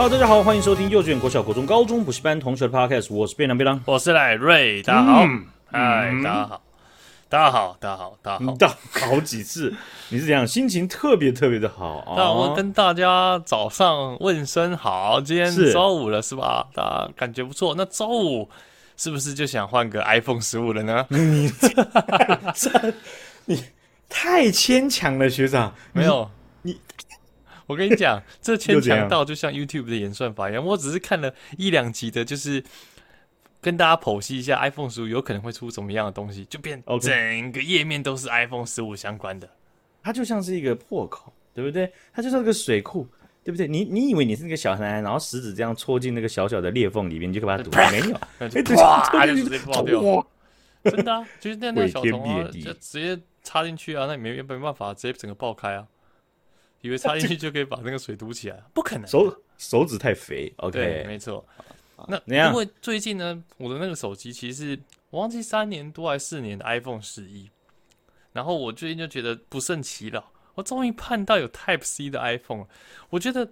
Hello，大家好，欢迎收听幼稚园、国小、国中、高中补习班同学的 Podcast，我是便当便当，我是赖瑞，大家好，嗨、嗯，大家好，大家好，大家好，大家好，大好几次，你是怎样？心情特别特别的好。那我跟大家早上问声好，今天周五了是吧？大家感觉不错。那周五是不是就想换个 iPhone 十五了呢？你你太牵强了，学长。没有你。你我跟你讲，这牵强到就像 YouTube 的演算法一样。我只是看了一两集的，就是跟大家剖析一下 iPhone 十五有可能会出什么样的东西，就变整个页面都是 iPhone 十五相关的。它就像是一个破口，对不对？它就像一个水库，对不对？你你以为你是那个小男孩，然后食指这样戳进那个小小的裂缝里面，你就可以把它堵住？没有，啪就直接爆掉。真的啊，就是那那小虫啊，就直接插进去啊，那你没没办法，直接整个爆开啊。以为插进去就可以把那个水堵起来，不可能。手手指太肥，OK，对，没错。那因为最近呢，我的那个手机其实是我忘记三年多还是四年的 iPhone 十一，然后我最近就觉得不胜其扰，我终于盼到有 Type C 的 iPhone 了。我觉得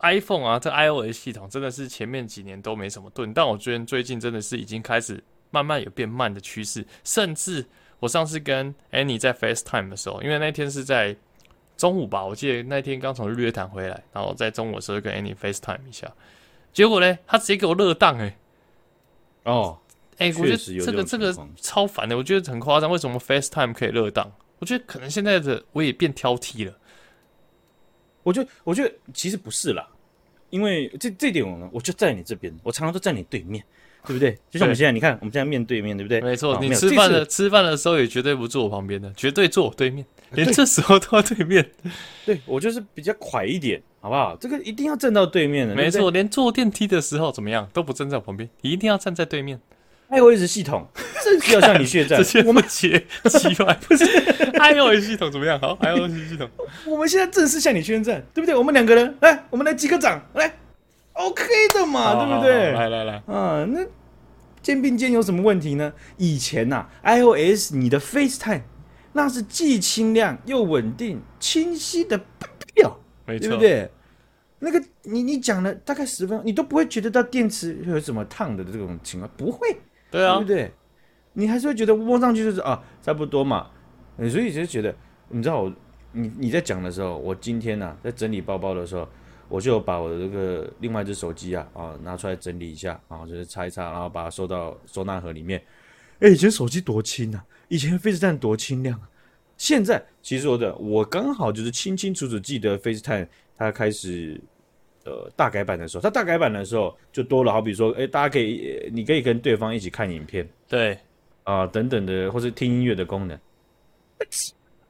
iPhone 啊，这 iOS 系统真的是前面几年都没什么顿，但我觉得最近真的是已经开始慢慢有变慢的趋势。甚至我上次跟 Annie 在 FaceTime 的时候，因为那天是在中午吧，我记得那天刚从日月潭回来，然后在中午的时候跟 Annie FaceTime 一下，结果呢，他直接给我热档哎，哦，哎、欸，我觉得这个这个超烦的，我觉得很夸张，为什么 FaceTime 可以热档？我觉得可能现在的我也变挑剔了，我觉得我觉得其实不是啦，因为这这点我呢，我就在你这边，我常常都在你对面。对不对？就像我们现在，你看，我们现在面对面，对不对？没错，你吃饭的吃饭的时候也绝对不坐我旁边的，绝对坐我对面，连这时候都要对面。对，我就是比较快一点，好不好？这个一定要站到对面的。没错，连坐电梯的时候怎么样都不站在我旁边，一定要站在对面。iOS 系统，这是要向你 血战。我们切奇怪，不是 iOS 系统怎么样？好，iOS 系统，我们现在正式向你宣战，对不对？我们两个人来，我们来击个掌，来。OK 的嘛，好对不对？来来来，啊，那肩并肩有什么问题呢？以前呐、啊，iOS 你的 FaceTime 那是既清亮又稳定、清晰的不得了，没错，对不对？那个你你讲了大概十分钟，你都不会觉得到电池有什么烫的这种情况，不会，对啊，对不对？你还是会觉得摸上去就是啊，差不多嘛。所以就觉得，你知道我，你你在讲的时候，我今天呢、啊、在整理包包的时候。我就把我的这个另外一只手机啊啊拿出来整理一下，然后就是擦一擦，然后把它收到收纳盒里面。哎，以前手机多轻啊，以前 FaceTime 多清亮啊。现在其实说的，我刚好就是清清楚楚记得 FaceTime 它开始呃大改版的时候，它大改版的时候就多了，好比说，哎，大家可以你可以跟对方一起看影片，对啊等等的，或是听音乐的功能，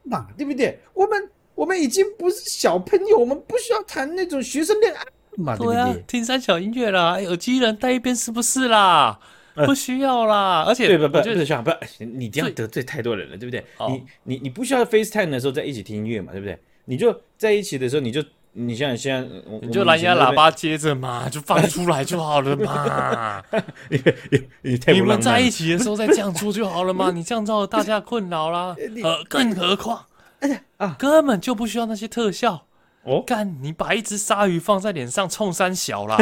嘛对不对？我们。我们已经不是小朋友，我们不需要谈那种学生恋爱嘛，对不对？听三小音乐啦，耳机人戴一边是不是啦？不需要啦，而且对不不不是不是，你这样得罪太多人了，对不对？你你你不需要 FaceTime 的时候在一起听音乐嘛，对不对？你就在一起的时候，你就你像现在你就蓝牙喇叭接着嘛，就放出来就好了嘛。你们在一起的时候再这样做就好了嘛，你这样造大家困扰啦。呃，更何况。哎呀啊，根本就不需要那些特效哦！干，你把一只鲨鱼放在脸上冲三小啦，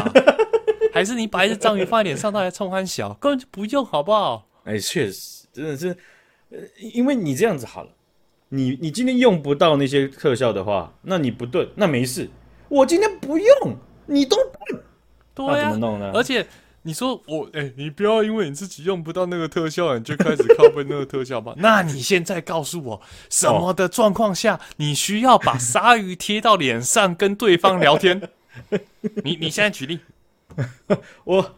还是你把一只章鱼放在脸上，它还冲欢小，根本就不用，好不好？哎，确实，真的是，呃，因为你这样子好了，你你今天用不到那些特效的话，那你不对，那没事。我今天不用，你都对，对啊，那怎么弄呢？而且。你说我哎、欸，你不要因为你自己用不到那个特效，你就开始靠背那个特效吧。那你现在告诉我，什么的状况下你需要把鲨鱼贴到脸上跟对方聊天？你你现在举例，我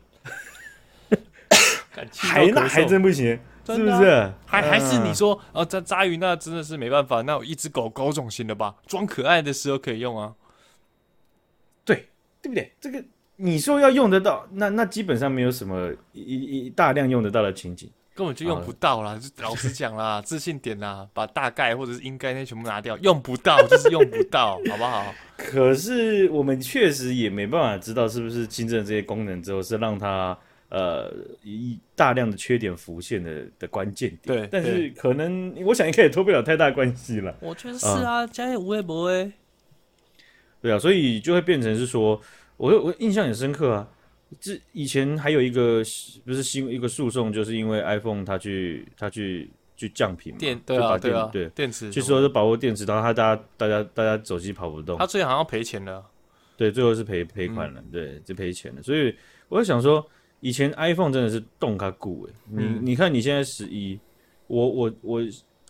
还那还真不行，是不是？还还是你说哦，扎扎鱼那真的是没办法，那有一只狗狗种行了吧，装可爱的时候可以用啊。对，对不对？这个。你说要用得到，那那基本上没有什么一一大量用得到的情景，根本就用不到啦。就老实讲啦，自信点啦，把大概或者是应该那些全部拿掉，用不到 就是用不到，好不好？可是我们确实也没办法知道是不是新增这些功能之后是让它呃一大量的缺点浮现的的关键点。对，但是可能我想应该也脱不了太大关系了。我觉得是啊，加一无微博诶。对啊，所以就会变成是说。我我印象很深刻啊。这以前还有一个不是新一个诉讼，就是因为 iPhone 它去它去去降频嘛，电对啊对啊对电池，据说是保护电池，然后它大家大家大家手机跑不动，它最后好像赔钱了，对，最后是赔赔款了，嗯、对，就赔钱了。所以我在想说，以前 iPhone 真的是动它固诶，你、嗯、你看你现在十一，我我我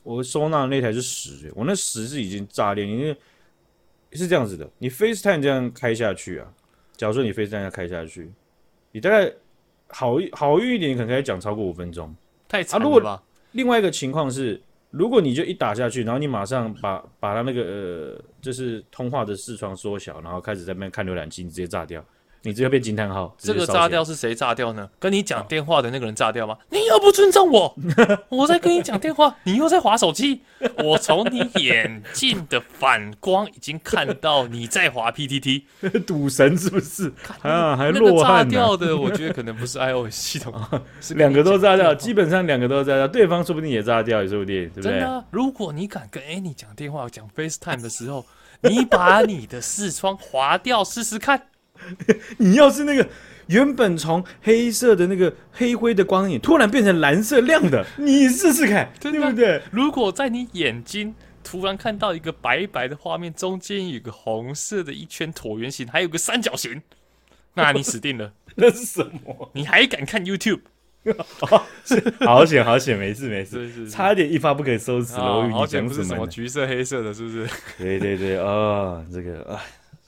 我收纳那台是十，我那十是已经炸裂，因为是这样子的，你 FaceTime 这样开下去啊，假如说你 FaceTime 要开下去。你大概好一好运一点，你可能可以讲超过五分钟，太长了吧？啊、另外一个情况是，如果你就一打下去，然后你马上把把他那个呃，就是通话的视窗缩小，然后开始在那边看浏览器，你直接炸掉。你这个被惊叹号，这个炸掉是谁炸掉呢？跟你讲电话的那个人炸掉吗？哦、你又不尊重我，我在跟你讲电话，你又在划手机。我从你眼镜的反光已经看到你在划 PTT，赌神是不是？啊，还落炸掉的，我觉得可能不是 iOS 系统，是两个都炸掉，基本上两个都炸掉，对方说不定也炸掉，也说不定，对不对？真的、啊，如果你敢跟 Annie 讲电话、讲 FaceTime 的时候，你把你的视窗划掉试试看。你要是那个原本从黑色的那个黑灰的光影，突然变成蓝色亮的，你试试看，对不对？如果在你眼睛突然看到一个白白的画面，中间有个红色的一圈椭圆形，还有个三角形，那你死定了。那是什么？你还敢看 YouTube？好险，好险，没事没事，差点一发不可收拾了。我以前不是什么橘色黑色的，是不是？对对对，哦，这个啊。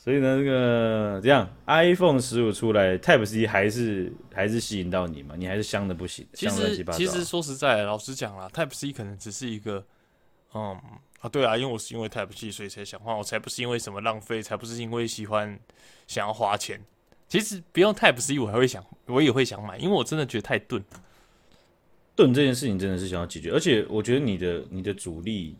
所以呢，这个这样，iPhone 十五出来，Type C 还是还是吸引到你嘛？你还是香的不行。其实其实说实在，老实讲啦，Type C 可能只是一个，嗯啊，对啊，因为我是因为 Type C 所以才想换，我才不是因为什么浪费，才不是因为喜欢想要花钱。其实不用 Type C，我还会想，我也会想买，因为我真的觉得太钝。钝这件事情真的是想要解决，而且我觉得你的你的主力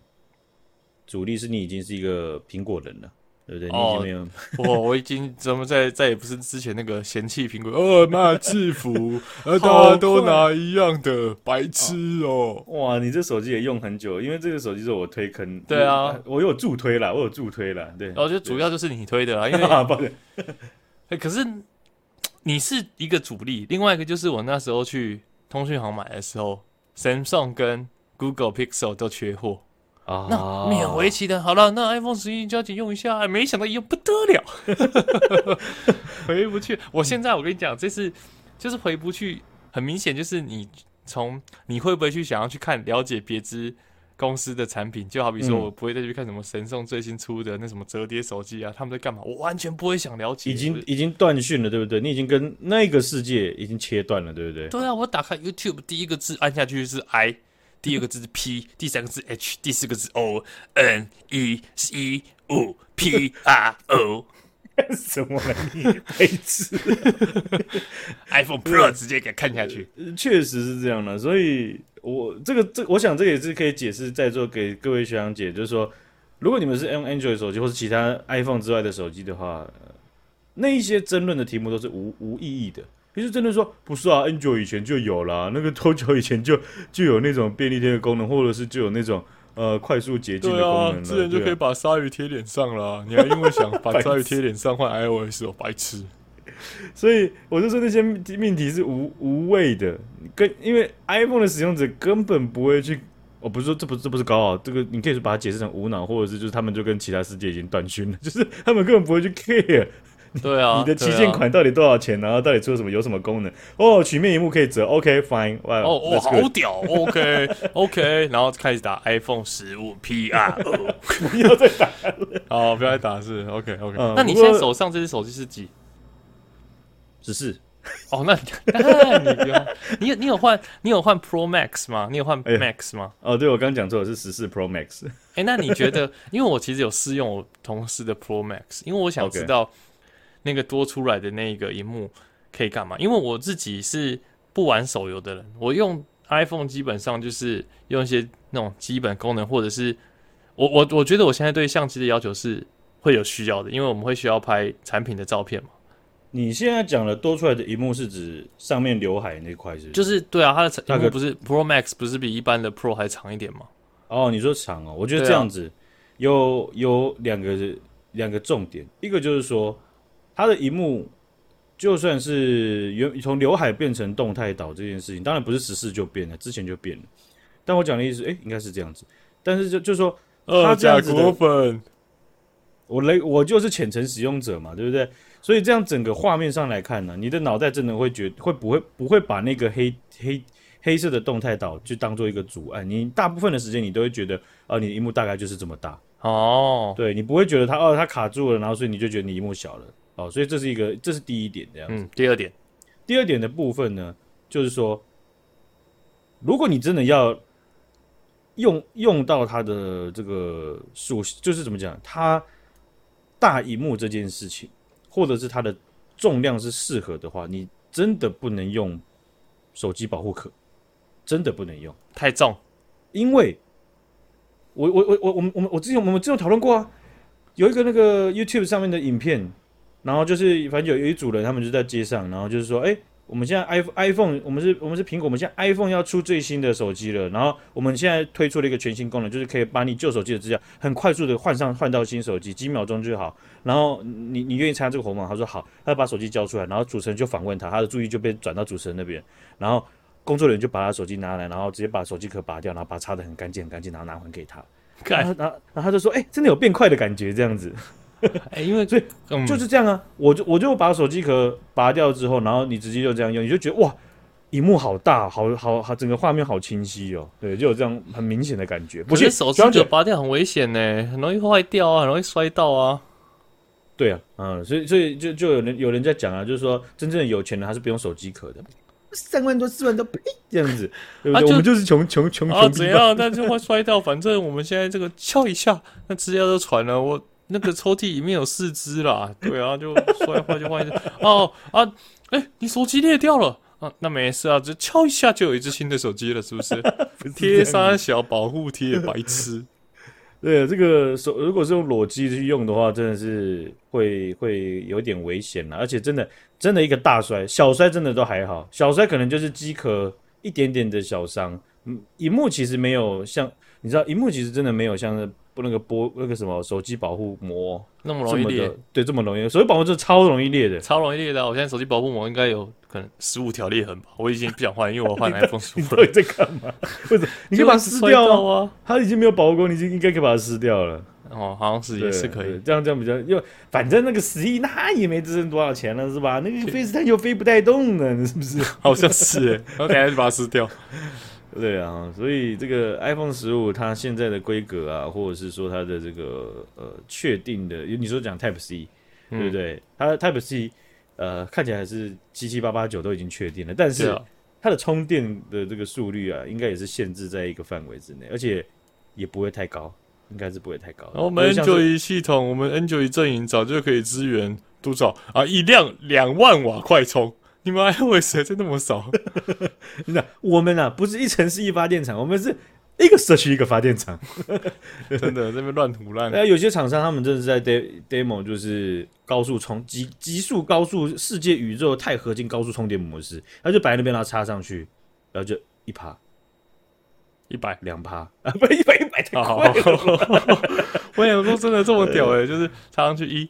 主力是你已经是一个苹果人了。对不对？哦，我我已经怎么再再也不是之前那个嫌弃苹果，哦，那制服，呃，大家都拿一样的，白痴哦！哇，你这手机也用很久，因为这个手机是我推坑。对啊，我有助推了，我有助推了。对，我觉得主要就是你推的啦，因为抱歉。可是你是一个主力，另外一个就是我那时候去通讯行买的时候，Samsung 跟 Google Pixel 都缺货。啊，那勉为其难，好了，那 iPhone 十一加紧用一下，没想到用不得了，回不去。我现在我跟你讲，这是就是回不去，很明显就是你从你会不会去想要去看了解别支公司的产品，就好比说我不会再去看什么神送最新出的那什么折叠手机啊，他们在干嘛，我完全不会想了解，已经已经断讯了，对不对？你已经跟那个世界已经切断了，对不对？对啊，我打开 YouTube 第一个字按下去是 I。第二个字是 P，第三个字 H，第四个字 O N E C 五 P R O，什么来着？iPhone Pro 直接给看下去，确实是这样的。所以我这个这，我想这个也是可以解释在座给各位学长姐，就是说，如果你们是用 Android 手机或是其他 iPhone 之外的手机的话，那一些争论的题目都是无无意义的。其实真的说不是啊，Android 以前就有啦，那个 多久以前就就有那种便利贴的功能，或者是就有那种呃快速捷径的功能，自然就可以把鲨鱼贴脸上了。你还因为想把 鲨鱼贴脸上换 iOS 哦，白痴！所以我就说那些命题是无无谓的，跟因为 iPhone 的使用者根本不会去，我不是说这不这不是高傲，这个你可以把它解释成无脑，或者是就是他们就跟其他世界已经断讯了，就是他们根本不会去 care。对啊，你的旗舰款到底多少钱？然后到底出了什么？有什么功能？哦，曲面屏幕可以折，OK fine，哇，哦哦，好屌，OK OK，然后开始打 iPhone 十五 Pro，不要再打了，哦，不要再打是 OK OK。那你现在手上这只手机是几？十四。哦，那那你不要，你有你有换你有换 Pro Max 吗？你有换 Max 吗？哦，对，我刚讲错了，是十四 Pro Max。哎，那你觉得？因为我其实有试用我同事的 Pro Max，因为我想知道。那个多出来的那个荧幕可以干嘛？因为我自己是不玩手游的人，我用 iPhone 基本上就是用一些那种基本功能，或者是我我我觉得我现在对相机的要求是会有需要的，因为我们会需要拍产品的照片嘛。你现在讲的多出来的荧幕是指上面刘海那块是，是？就是对啊，它的荧幕不是 Pro Max 不是比一般的 Pro 还长一点吗？哦，你说长哦，我觉得这样子有有两个两个重点，一个就是说。它的荧幕就算是原从刘海变成动态岛这件事情，当然不是十四就变了，之前就变了。但我讲的意思，哎、欸，应该是这样子。但是就就说，二甲果粉，我雷我就是浅层使用者嘛，对不对？所以这样整个画面上来看呢，你的脑袋真的会觉会不会不会把那个黑黑黑色的动态岛就当做一个阻碍？你大部分的时间你都会觉得，啊、呃，你的荧幕大概就是这么大哦。对，你不会觉得它哦它卡住了，然后所以你就觉得你荧幕小了哦。所以这是一个这是第一点这样子。嗯，第二点，第二点的部分呢，就是说，如果你真的要用用到它的这个属性，就是怎么讲，它大荧幕这件事情。或者是它的重量是适合的话，你真的不能用手机保护壳，真的不能用，太重。因为我我我我我们我们我之前我们之前讨论过啊，有一个那个 YouTube 上面的影片，然后就是反正有有一组人，他们就在街上，然后就是说，哎、欸。我们现在 iPhone iPhone，我们是我们是苹果，我们现在 iPhone 要出最新的手机了。然后我们现在推出了一个全新功能，就是可以把你旧手机的资料很快速的换上换到新手机，几秒钟就好。然后你你愿意参加这个活动吗？他说好，他就把手机交出来，然后主持人就访问他，他的注意就被转到主持人那边。然后工作人员就把他手机拿来，然后直接把手机壳拔掉，然后把它擦得很干净很干净，然后拿还给他。然后然后然后他就说，哎、欸，真的有变快的感觉，这样子。哎，因为所以就是这样啊，我就我就把手机壳拔掉之后，然后你直接就这样用，你就觉得哇，荧幕好大，好好好，整个画面好清晰哦。对，就有这样很明显的感觉。不是手机壳拔掉很危险呢，很容易坏掉啊，很容易摔到啊。对啊，嗯，所以所以就就有人有人在讲啊，就是说真正的有钱人他是不用手机壳的，三万多四万多呸这样子，对不对？我们就是穷穷穷穷怎样？但是会摔掉，反正我们现在这个敲一下，那资料都传了我。那个抽屉里面有四只啦，对啊，就摔坏就换一支。哦啊，哎、欸，你手机裂掉了啊？那没事啊，就敲一下就有一只新的手机了，是不是？贴三小保护贴，白痴。对，这个手如果是用裸机去用的话，真的是会会有点危险了。而且真的真的一个大摔，小摔真的都还好，小摔可能就是机壳一点点的小伤。嗯，荧幕其实没有像你知道，荧幕其实真的没有像。那个玻那个什么手机保护膜那么容易裂，对，这么容易，手机保护就是超容易裂的，超容易裂的。我现在手机保护膜应该有可能十五条裂痕吧，我已经不想换，因为我换 iPhone 十五。你在干嘛？为什么？你可以把它撕掉啊！它已经没有保护过，你就应该可以把它撕掉了。哦，好像是也是可以，这样这样比较，因为反正那个十亿那也没值多少钱了，是吧？那个 FaceTime 又飞不带动的，是不是？好像是，然后等下就把它撕掉。对啊，所以这个 iPhone 十五它现在的规格啊，或者是说它的这个呃确定的，你说讲 Type C，对不对？嗯、它 Type C 呃看起来还是七七八八九都已经确定了，但是它的充电的这个速率啊，应该也是限制在一个范围之内，而且也不会太高，应该是不会太高。我们 Android 系统，我们 Android 阵营早就可以支援多少啊？一辆两万瓦快充。你们 iOS 还真那么少？你看，我们啊，不是一城市一发电厂，我们是一个社区一个发电厂。真的，这边乱涂乱。哎，有些厂商他们真的是在 demo，就是高速充极极速高速世界宇宙钛合金高速充电模式，他就摆那边，然后插上去，然后就一趴，一百两趴啊，不一百一百太快了。我想说，真的这么屌哎、欸，就是插上去一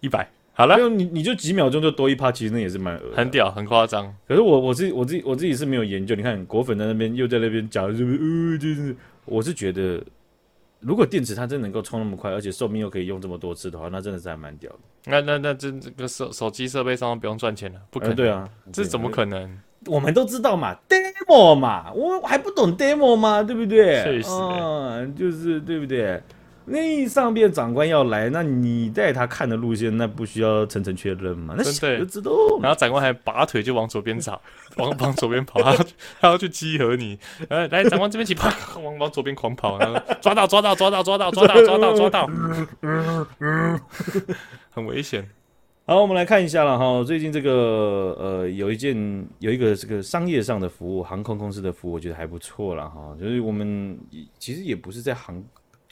一百。好了，你你就几秒钟就多一趴，其实那也是蛮很屌，很夸张。可是我我自己我自己我自己是没有研究。你看果粉在那边又在那边讲，就是我是觉得，如果电池它真能够充那么快，而且寿命又可以用这么多次的话，那真的是还蛮屌的。那那那这这个手手机设备上不用赚钱了，不可能。呃、对啊，这怎么可能？我们都知道嘛，demo 嘛，我还不懂 demo 吗？对不对？确实、欸，嗯，就是对不对？那上边长官要来，那你带他看的路线，那不需要层层确认吗？那想就知道。然后长官还拔腿就往左边找，往往左边跑，他要他要去集合你。来来，长官这边起，跑，往往左边狂跑，然后抓到抓到抓到抓到抓到抓到抓到，很危险。好，我们来看一下了哈。最近这个呃，有一件有一个这个商业上的服务，航空公司的服务，我觉得还不错了哈。就是我们其实也不是在航。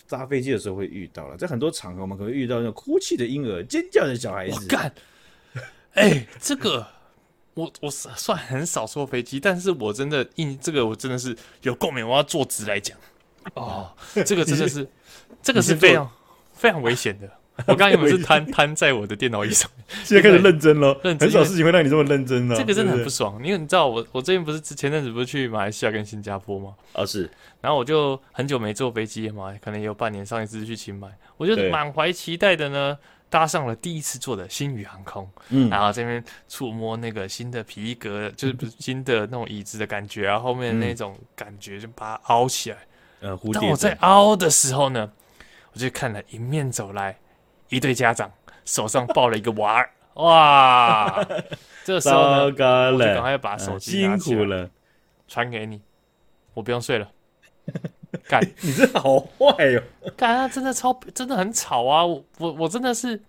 搭飞机的时候会遇到了，在很多场合我们可能遇到那种哭泣的婴儿、尖叫的小孩子。我干，哎、欸，这个我我算很少坐飞机，但是我真的印这个我真的是有共鸣，我要坐直来讲。哦，这个真的是，这个是非常非常危险的。我刚刚有没有是 瘫瘫在我的电脑椅上？现在开始认真了，认真很少事情会让你这么认真了。这个真的很不爽，因为你知道我我最近不是前阵子不是去马来西亚跟新加坡吗？啊是，然后我就很久没坐飞机了嘛，可能也有半年，上一次去清迈，我就满怀期待的呢，搭上了第一次坐的星宇航空，嗯，然后这边触摸那个新的皮革，就是不是新的那种椅子的感觉啊，后面那种感觉就把它凹起来。呃。当我在凹的时候呢，我就看了迎面走来。一对家长手上抱了一个娃儿，哇！这个时候呢，我就赶快把手机拿起来，辛苦了，传给你，我不用睡了。干，你这好坏哟！干啊，真的超，真的很吵啊！我我我真的是，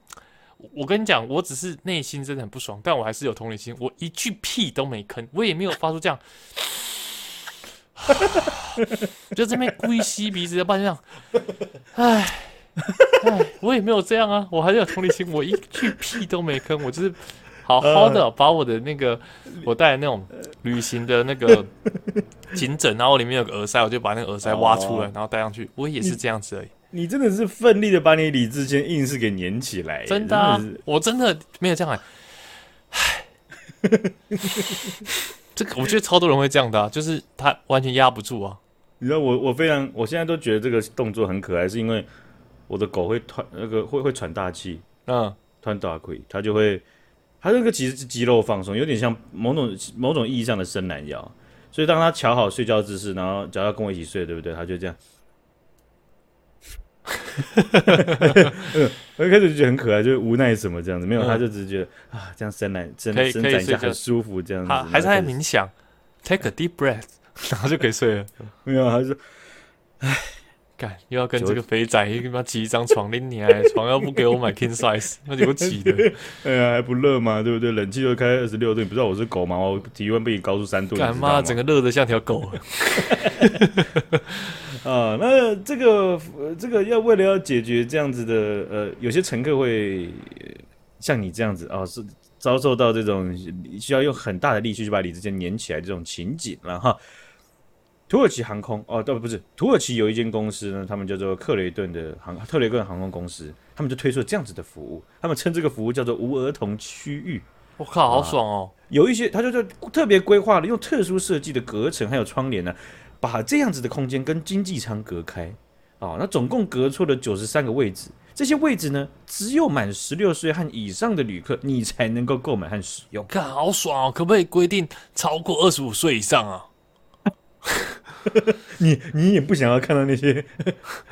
我跟你讲，我只是内心真的很不爽，但我还是有同理心，我一句屁都没吭，我也没有发出这样，就这边故意吸鼻子的，半这样，唉。哎，我也没有这样啊，我还是有同理心，我一句屁都没吭，我就是好好的把我的那个我带的那种旅行的那个颈枕，然后里面有个耳塞，我就把那个耳塞挖出来，然后戴上去，我也是这样子而已。你，真的是奋力的把你理智先硬是给粘起来，真的，啊，我真的没有这样哎。唉，这个我觉得超多人会这样的，啊，就是他完全压不住啊。你知道我我非常，我现在都觉得这个动作很可爱，是因为。我的狗会喘，那个会会喘大气，嗯，喘大气，它就会，它这个其实是肌肉放松，有点像某种某种意义上的伸懒腰，所以当它调好睡觉姿势，然后只要跟我一起睡，对不对？它就这样，我 一开始就觉得很可爱，就是无奈什么这样子，没有，它就只是觉得啊，这样伸懒伸伸展一下很舒服，这样子，还是在冥想，take a deep breath，然后就可以睡了，没有，它是，唉。干又要跟这个肥仔 一个妈挤一张床，拎你还床要不给我买 king size，那就挤的。哎呀，还不热吗？对不对？冷气又开二十六度，你不知道我是狗吗？我体温比你高出三度。干妈，整个热的像条狗。啊，那这个这个要为了要解决这样子的呃，有些乘客会像你这样子啊，是遭受到这种需要用很大的力气去把椅子间粘起来这种情景了哈。土耳其航空哦，对，不是土耳其有一间公司呢，他们叫做克雷顿的航特雷顿航空公司，他们就推出了这样子的服务，他们称这个服务叫做无儿童区域。我靠，好爽哦！有一些，他就就特别规划了，用特殊设计的隔层还有窗帘呢，把这样子的空间跟经济舱隔开。哦，那总共隔出了九十三个位置，这些位置呢，只有满十六岁和以上的旅客，你才能够购买和使用。看，好爽哦！可不可以规定超过二十五岁以上啊？你你也不想要看到那些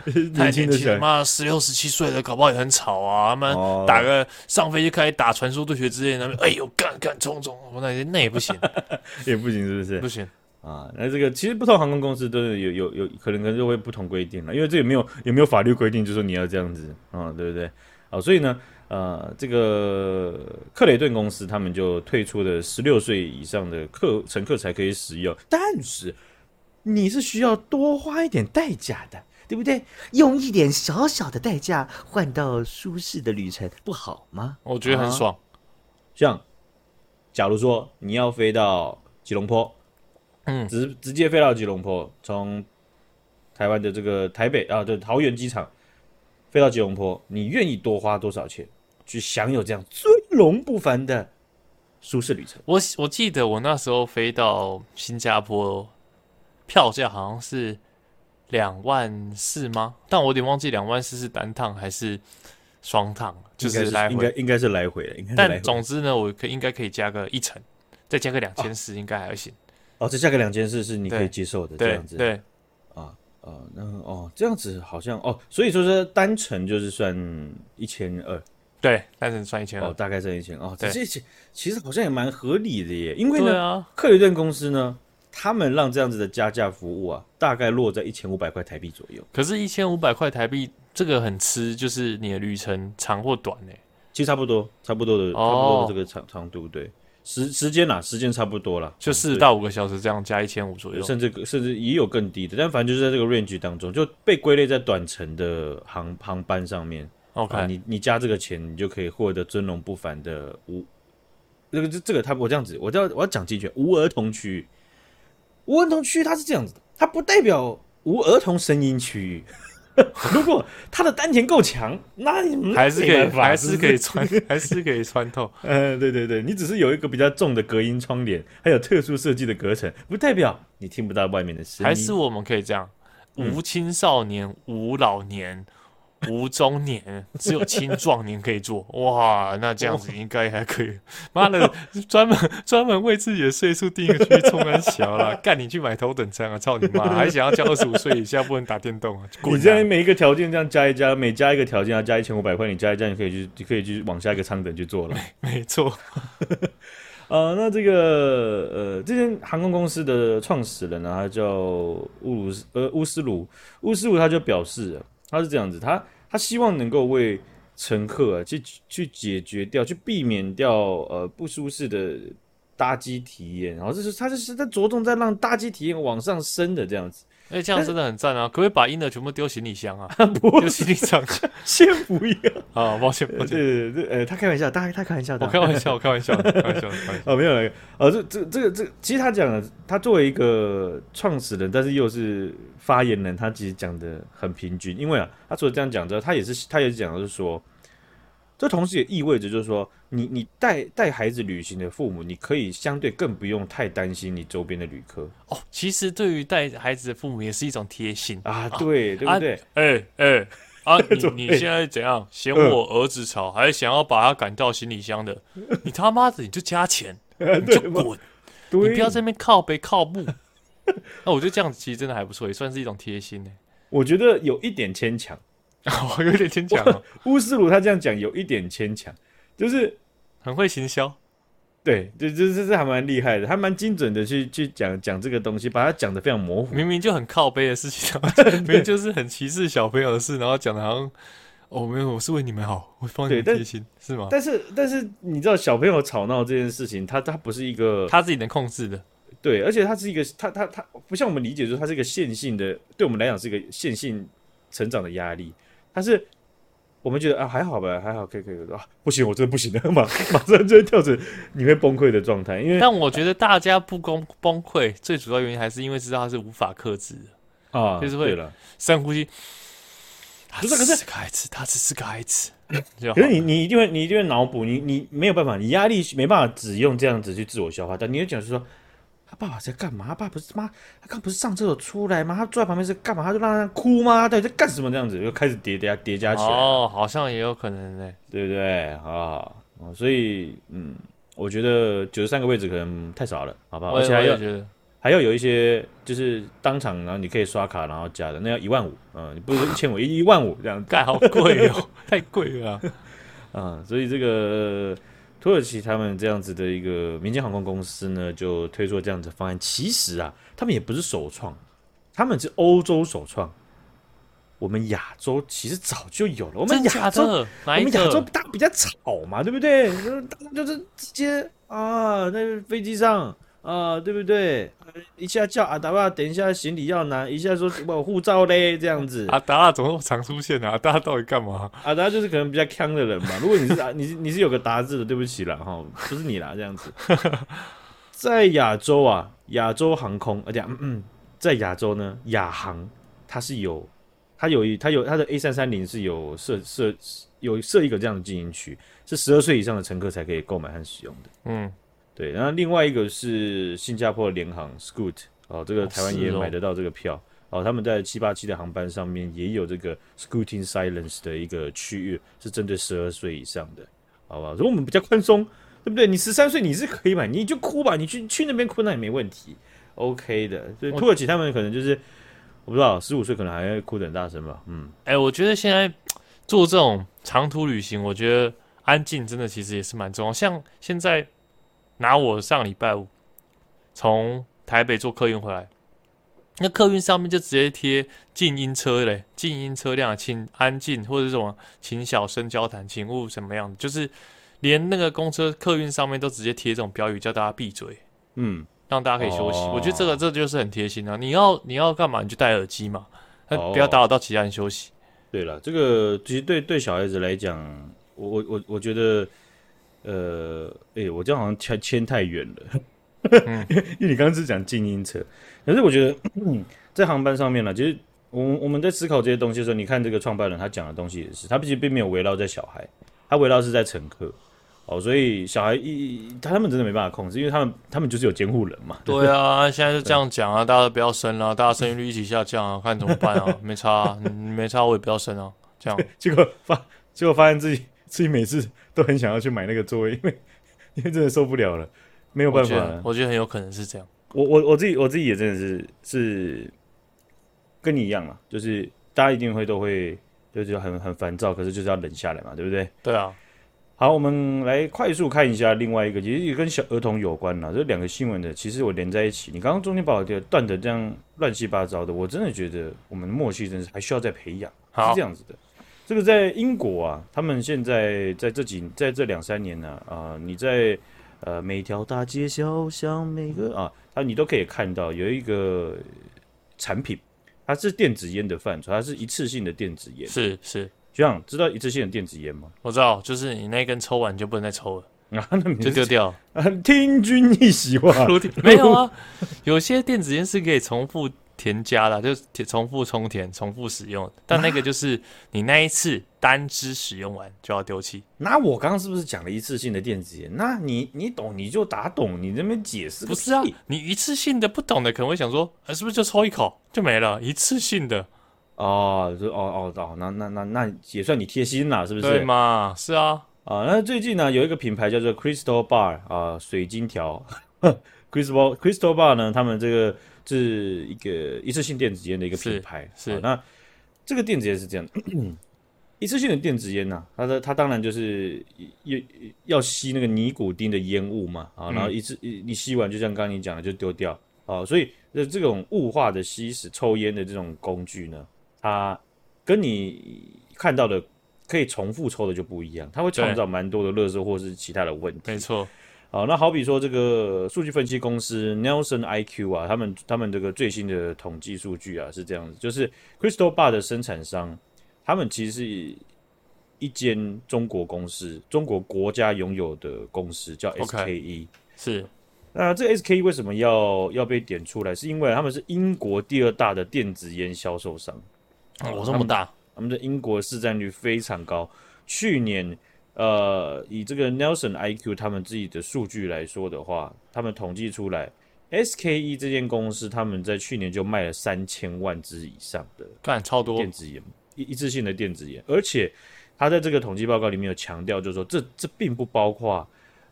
年轻的人吗？十六十七岁的搞不好也很吵啊！他们打个上飞机开始打传说对决之类的，哎呦干干冲冲，那那那也不行，也不行，是不是？不行啊！那这个其实不同航空公司都是有有有可能可能就会不同规定了，因为这也没有也没有法律规定，就说你要这样子啊，对不对？好，所以呢，呃，这个克雷顿公司他们就退出了十六岁以上的客乘客才可以使用，但是。你是需要多花一点代价的，对不对？用一点小小的代价换到舒适的旅程，不好吗？我觉得很爽。啊、像，假如说你要飞到吉隆坡，嗯，直直接飞到吉隆坡，从台湾的这个台北啊，对，桃园机场飞到吉隆坡，你愿意多花多少钱去享有这样尊荣不凡的舒适旅程？我我记得我那时候飞到新加坡。票价好像是两万四吗？但我有点忘记两万四是单趟还是双趟，就是来回，应该应该是来回的。但总之呢，我可应该可以加个一成，再加个两千四，应该还行。哦，再加个两千四是你可以接受的，这样子。对，啊啊，那哦，这样子好像哦，所以说是单程就是算一千二，对，单程算一千二，哦，大概算一千哦，这其其实好像也蛮合理的耶，因为呢，克雷顿公司呢。他们让这样子的加价服务啊，大概落在一千五百块台币左右。可是，一千五百块台币这个很吃，就是你的旅程长或短呢？其实差不多，差不多的，差不多的这个长长度，对，时时间啦，时间差不多了，就四到五个小时这样加一千五左右，甚至甚至也有更低的，但反正就是在这个 range 当中，就被归类在短程的航航班上面。OK，啊，你你加这个钱，你就可以获得尊荣不凡的无这个这这个他我这样子，我要我要讲进去，无儿童区域。无儿童区域它是这样子的，它不代表无儿童声音区域。如果他的丹田够强，那你们还是可以，还是可以穿，还是可以穿透。嗯，对对对，你只是有一个比较重的隔音窗帘，还有特殊设计的隔层，不代表你听不到外面的声音。还是我们可以这样，无青少年，嗯、无老年。无中年，只有青壮年可以做 哇！那这样子应该还可以。妈的，专门专门为自己的岁数定一个区冲安小啦，干你去买头等舱啊！操你妈！还想要叫二十五岁以下不能打电动啊？你这样每一个条件这样加一加，每加一个条件要加一千五百块，你加一加，你可以去，你可以去往下一个舱等去做了。没错。呃，那这个呃，这间航空公司的创始人呢，他叫乌鲁斯呃乌斯鲁乌斯鲁，他就表示他是这样子，他。他希望能够为乘客啊，去去解决掉，去避免掉呃不舒适的搭机体验，然后这是他这是在着重在让搭机体验往上升的这样子。哎，这样真的很赞啊！可不可以把婴儿全部丢行李箱啊？丢行李箱，先不要啊！抱歉，抱歉。对对对，呃，他开玩笑，他他开玩笑，我开玩笑，我开玩笑，开玩笑。开玩笑哦，没有了。呃，这这这个这，其实他讲的，他作为一个创始人，但是又是发言人，他其实讲的很平均。因为啊，他除了这样讲之后，他也是他也是讲的是说。这同时也意味着，就是说，你你带带孩子旅行的父母，你可以相对更不用太担心你周边的旅客哦。其实对于带孩子的父母，也是一种贴心啊，对、啊、对 不对？哎哎啊，你你现在怎样嫌我儿子吵，还是想要把他赶到行李箱的？你他妈的你就加钱，你就滚，你不要在那边靠背靠步。那我觉得这样子其实真的还不错，也算是一种贴心呢。我觉得有一点牵强。哦，有点牵强哦。乌斯鲁他这样讲有一点牵强，就是很会行销。对，这这这这还蛮厉害的，还蛮精准的去去讲讲这个东西，把它讲的非常模糊。明明就很靠背的事情，明明就是很歧视小朋友的事，然后讲的好像哦没有，我是为你们好，我帮你们贴心，是吗？但是但是你知道小朋友吵闹这件事情，他他不是一个他自己能控制的，对，而且他是一个他他他不像我们理解说他是一个线性的，对我们来讲是一个线性成长的压力。但是我们觉得啊还好吧，还好可以可以啊，不行，我真的不行了，马马上就会跳成你会崩溃的状态。因为但我觉得大家不崩崩溃，最主要原因还是因为知道他是无法克制的啊，就是会深呼吸。可是可是个孩子，他只是个孩子。可是你你一定会你一定会脑补，你你没有办法，你压力没办法只用这样子去自我消化，但你会讲是说。他爸爸在干嘛？他爸不是妈，他刚不是上厕所出来吗？他坐在旁边是干嘛？他就让他哭吗？他到底在干什么？这样子又开始叠叠叠加起来。哦，好像也有可能呢，对不对？啊，所以嗯，我觉得九十三个位置可能太少了，好不好？而且还要还要有一些就是当场然后你可以刷卡然后加的，那要一万五，嗯，你不是一千五，一一万五这样，盖好贵哦，太贵了 啊，所以这个。土耳其他们这样子的一个民间航空公司呢，就推出了这样子的方案。其实啊，他们也不是首创，他们是欧洲首创。我们亚洲其实早就有了。我们亚洲，我们亚洲大比较吵嘛，对不对？就是直接啊，在飞机上。啊，对不对？一下叫阿达拉，等一下行李要拿，一下说我护照嘞，这样子。阿达拉怎么常出现呢？阿达到底干嘛？阿达就是可能比较锵的人嘛。如果你是 你你是有个达字的，对不起啦哈，不是你啦，这样子。在亚洲啊，亚洲航空，而且嗯嗯，在亚洲呢，亚航它是有，它有一它有它的 A 三三零是有设设有设一个这样的经营区，是十二岁以上的乘客才可以购买和使用的。嗯。对，然后另外一个是新加坡联航 Scoot 哦，这个台湾也买得到这个票哦，哦。他们在七八七的航班上面也有这个 Scooting Silence 的一个区域，是针对十二岁以上的，好不好？如果我们比较宽松，对不对？你十三岁你是可以买，你就哭吧，你去去那边哭那也没问题，OK 的。所以土耳其他们可能就是我，不知道，十五岁可能还会哭得很大声吧。嗯，哎，我觉得现在做这种长途旅行，我觉得安静真的其实也是蛮重要，像现在。拿我上礼拜五从台北坐客运回来，那客运上面就直接贴静音车嘞，静音车辆请安静或者什么请小声交谈，请勿什么样的，就是连那个公车客运上面都直接贴这种标语，叫大家闭嘴，嗯，让大家可以休息。哦、我觉得这个这就是很贴心啊！你要你要干嘛，你就戴耳机嘛，不要打扰到其他人休息。对了，这个其实对对小孩子来讲，我我我我觉得。呃，哎、欸，我这样好像牵牵太远了，因为你刚刚是讲静音车，可是我觉得 在航班上面呢，其实我我们在思考这些东西的时候，你看这个创办人他讲的东西也是，他其实并没有围绕在小孩，他围绕是在乘客。哦，所以小孩一他们真的没办法控制，因为他们他们就是有监护人嘛。对，啊，现在就这样讲啊，大家都不要生了，大家生育率一起下降啊，看怎么办啊？没差、啊，没差，我也不要生啊。这样 结果发结果发现自己自己每次都很想要去买那个座位，因为因为真的受不了了，没有办法了。我觉得很有可能是这样。我我我自己我自己也真的是是跟你一样啊，就是大家一定会都会就是很很烦躁，可是就是要忍下来嘛，对不对？对啊。好，我们来快速看一下另外一个，其实也跟小儿童有关了。这两个新闻的，其实我连在一起。你刚刚中间把我的断的这样乱七八糟的，我真的觉得我们的默契真是还需要再培养。是这样子的。这个在英国啊，他们现在在这几在这两三年呢啊，啊，你在呃每条大街小巷每个啊，他你都可以看到有一个产品，它是电子烟的范畴，它是一次性的电子烟。是是。学长，知道一次性的电子烟吗？我知道，就是你那根抽完就不能再抽了，啊，那就丢掉。啊，听君一席话，没有啊，有些电子烟是可以重复添加了，就是重复充填、重复使用。但那个就是你那一次单支使用完就要丢弃。那我刚刚是不是讲了一次性的电子烟？那你你懂你就打懂，你这边解释不是啊？你一次性的不懂的可能会想说，是不是就抽一口就没了？一次性的。哦，就哦哦哦，那那那那也算你贴心啦，是不是？对嘛，是啊。啊，那最近呢，有一个品牌叫做 Crystal Bar 啊，水晶条，Crystal Crystal Bar 呢，他们这个是一个一次性电子烟的一个品牌。是，是那这个电子烟是这样的，一次性的电子烟呢、啊，它的它当然就是要要吸那个尼古丁的烟雾嘛，啊，然后一次一、嗯、你吸完，就像刚刚你讲的，就丢掉啊，所以这这种雾化的吸食抽烟的这种工具呢。它跟你看到的可以重复抽的就不一样，它会创造蛮多的垃圾或是其他的问题。没错，好，那好比说这个数据分析公司 Nelson IQ 啊，他们他们这个最新的统计数据啊是这样子，就是 Crystal Bar 的生产商，他们其实是一间中国公司，中国国家拥有的公司叫 SKE。Okay, 是，那这个 SKE 为什么要要被点出来？是因为他们是英国第二大的电子烟销售商。哦，这么大，他们的英国市占率非常高。去年，呃，以这个 Nelson IQ 他们自己的数据来说的话，他们统计出来，SKE 这间公司他们在去年就卖了三千万支以上的，干超多电子烟，一一次性的电子烟，而且他在这个统计报告里面有强调，就是说这这并不包括。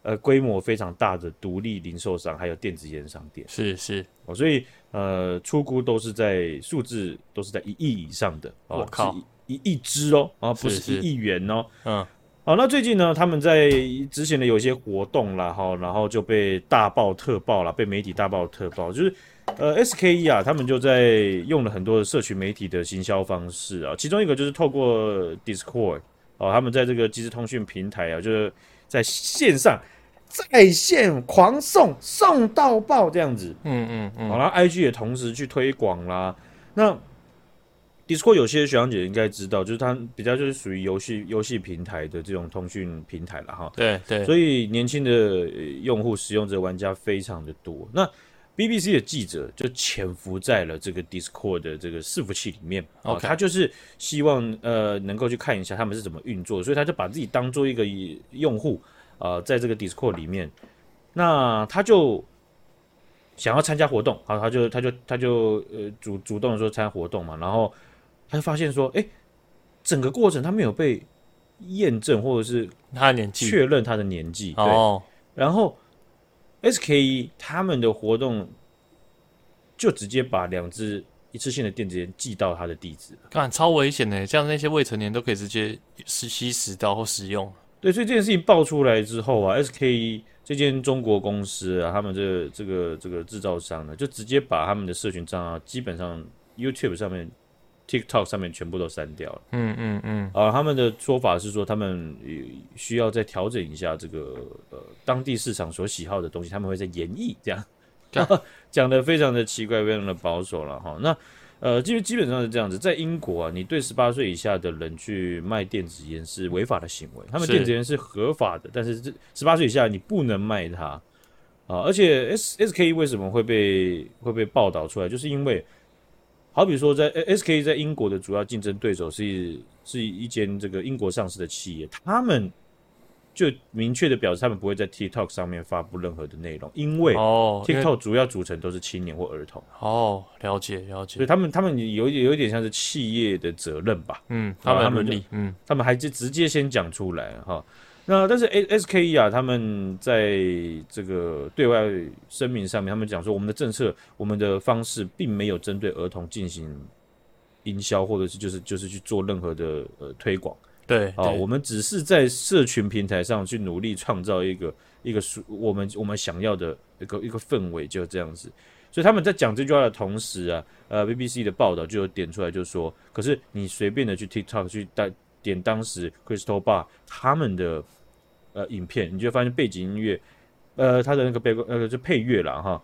呃，规模非常大的独立零售商，还有电子烟商店，是是哦，所以呃，出估都是在数字都是在一亿以上的。我、哦、靠，一亿支哦，啊，不是一亿元哦。嗯，好，那最近呢，他们在之前的有一些活动啦，哈，然后就被大爆特爆了，被媒体大爆特爆，就是呃，SKE 啊，他们就在用了很多的社群媒体的行销方式啊，其中一个就是透过 Discord 哦，他们在这个即时通讯平台啊，就是在线上。在线狂送送到爆这样子，嗯嗯嗯，好，然后 IG 也同时去推广啦。那 Discord 有些学长姐应该知道，就是它比较就是属于游戏游戏平台的这种通讯平台了哈。对对，所以年轻的用户使用者玩家非常的多。那 BBC 的记者就潜伏在了这个 Discord 的这个伺服器里面，okay. 他就是希望呃能够去看一下他们是怎么运作，所以他就把自己当做一个用户。呃，在这个 Discord 里面，那他就想要参加活动，好，他就他就他就呃主主动的说参加活动嘛，然后他就发现说，哎，整个过程他没有被验证或者是他的年纪。确认他的年纪，哦，对，然后 SKE 他们的活动就直接把两只一次性的电子烟寄到他的地址，看超危险的，像那些未成年都可以直接吸吸食到或使用。对，所以这件事情爆出来之后啊，SKE 这间中国公司啊，他们这个这个这个制造商呢，就直接把他们的社群账号基本上 YouTube 上面、TikTok 上面全部都删掉了。嗯嗯嗯。啊，他们的说法是说，他们需要再调整一下这个呃当地市场所喜好的东西，他们会在演绎这样，讲的非常的奇怪，非常的保守了哈。那。呃，基基本上是这样子，在英国啊，你对十八岁以下的人去卖电子烟是违法的行为。他们电子烟是合法的，但是这十八岁以下你不能卖它啊。而且 S SKE 为什么会被会被报道出来，就是因为好比说在 SKE 在英国的主要竞争对手是是一间这个英国上市的企业，他们。就明确的表示，他们不会在 TikTok 上面发布任何的内容，因为哦，TikTok 主要组成都是青年或儿童。哦，了解了解。所以他们他们有有一点像是企业的责任吧？嗯，他们他们嗯，他们还是直接先讲出来哈。那但是 SKE 啊，他们在这个对外声明上面，他们讲说，我们的政策，我们的方式，并没有针对儿童进行营销，或者是就是就是去做任何的呃推广。对，啊，我们只是在社群平台上去努力创造一个一个我们我们想要的一个一个氛围，就这样子。所以他们在讲这句话的同时啊，呃，BBC 的报道就有点出来，就说，可是你随便的去 TikTok 去带点当时 Crystal Bar 他们的呃影片，你就会发现背景音乐，呃，他的那个背呃就配乐了哈，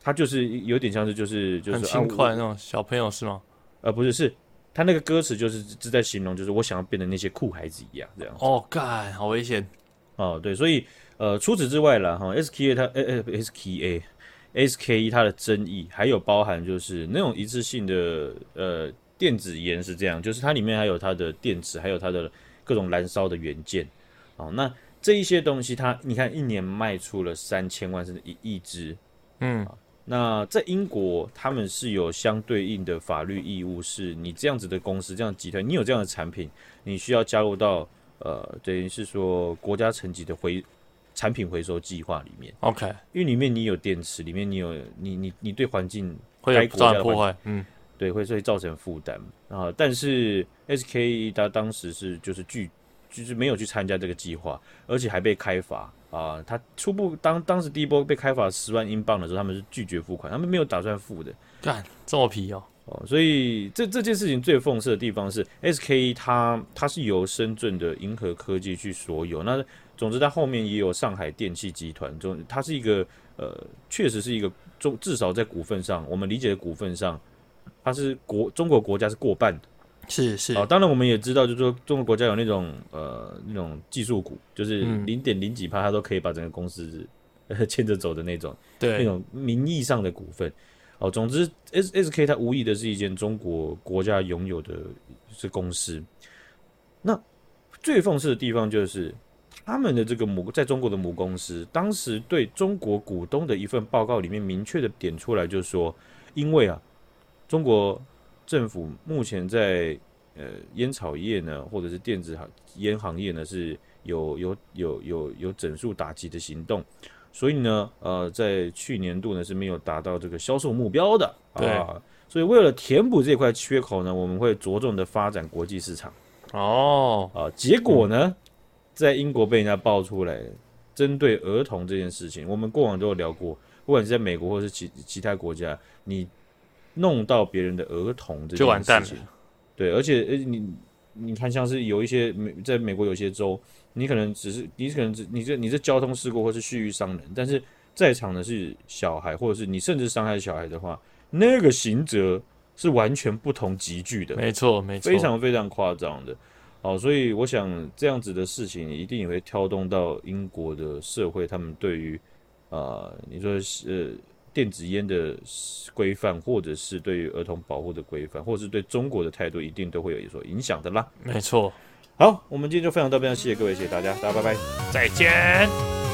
它就是有点像是就是就是很轻快那种小朋友是吗？呃，不是是。他那个歌词就是是在形容，就是我想要变得那些酷孩子一样，这样。哦，干，好危险。哦，对，所以呃，除此之外了，哈，SKA 它，呃呃，SKA，SKE 它的争议还有包含就是那种一次性的呃电子烟是这样，就是它里面还有它的电池，还有它的各种燃烧的元件。哦，那这一些东西它，它你看一年卖出了三千万甚至一亿支，嗯。那在英国，他们是有相对应的法律义务，是你这样子的公司、这样集团，你有这样的产品，你需要加入到呃，等于是说国家层级的回产品回收计划里面。OK，因为里面你有电池，里面你有你你你对环境会有造成破坏，嗯，对，会会造成负担啊。但是 SKE 他当时是就是拒，就是没有去参加这个计划，而且还被开罚。啊，他初步当当时第一波被开罚十万英镑的时候，他们是拒绝付款，他们没有打算付的。干这么皮哦，哦，所以这这件事情最讽刺的地方是，SKE 它它是由深圳的银河科技去所有。那总之，它后面也有上海电气集团，中它是一个呃，确实是一个中至少在股份上，我们理解的股份上，它是国中国国家是过半的。是是啊，当然我们也知道，就是说中国国家有那种呃那种技术股，就是零点零几趴，它都可以把整个公司牵着走的那种，对那种名义上的股份。哦，总之 S S K 它无疑的是一间中国国家拥有的是公司。那最讽刺的地方就是，他们的这个母在中国的母公司，当时对中国股东的一份报告里面明确的点出来，就是说，因为啊，中国。政府目前在呃烟草业呢，或者是电子行烟行业呢，是有有有有有整数打击的行动，所以呢，呃，在去年度呢是没有达到这个销售目标的对啊。所以为了填补这块缺口呢，我们会着重的发展国际市场。哦，啊，结果呢，嗯、在英国被人家爆出来，针对儿童这件事情，我们过往都有聊过，不管是在美国或是其其他国家，你。弄到别人的儿童这件事情，就完蛋了。对，而且呃，你你看，像是有一些美，在美国有些州，你可能只是你可能只你这你这交通事故或是蓄意伤人，但是在场的是小孩，或者是你甚至伤害小孩的话，那个刑责是完全不同级距的。没错，没错，非常非常夸张的。好，所以我想这样子的事情一定也会挑动到英国的社会，他们对于啊、呃，你说呃。电子烟的规范，或者是对于儿童保护的规范，或者是对中国的态度，一定都会有所影响的啦。没错。好，我们今天就分享到这边，谢谢各位，谢谢大家，大家拜拜，再见。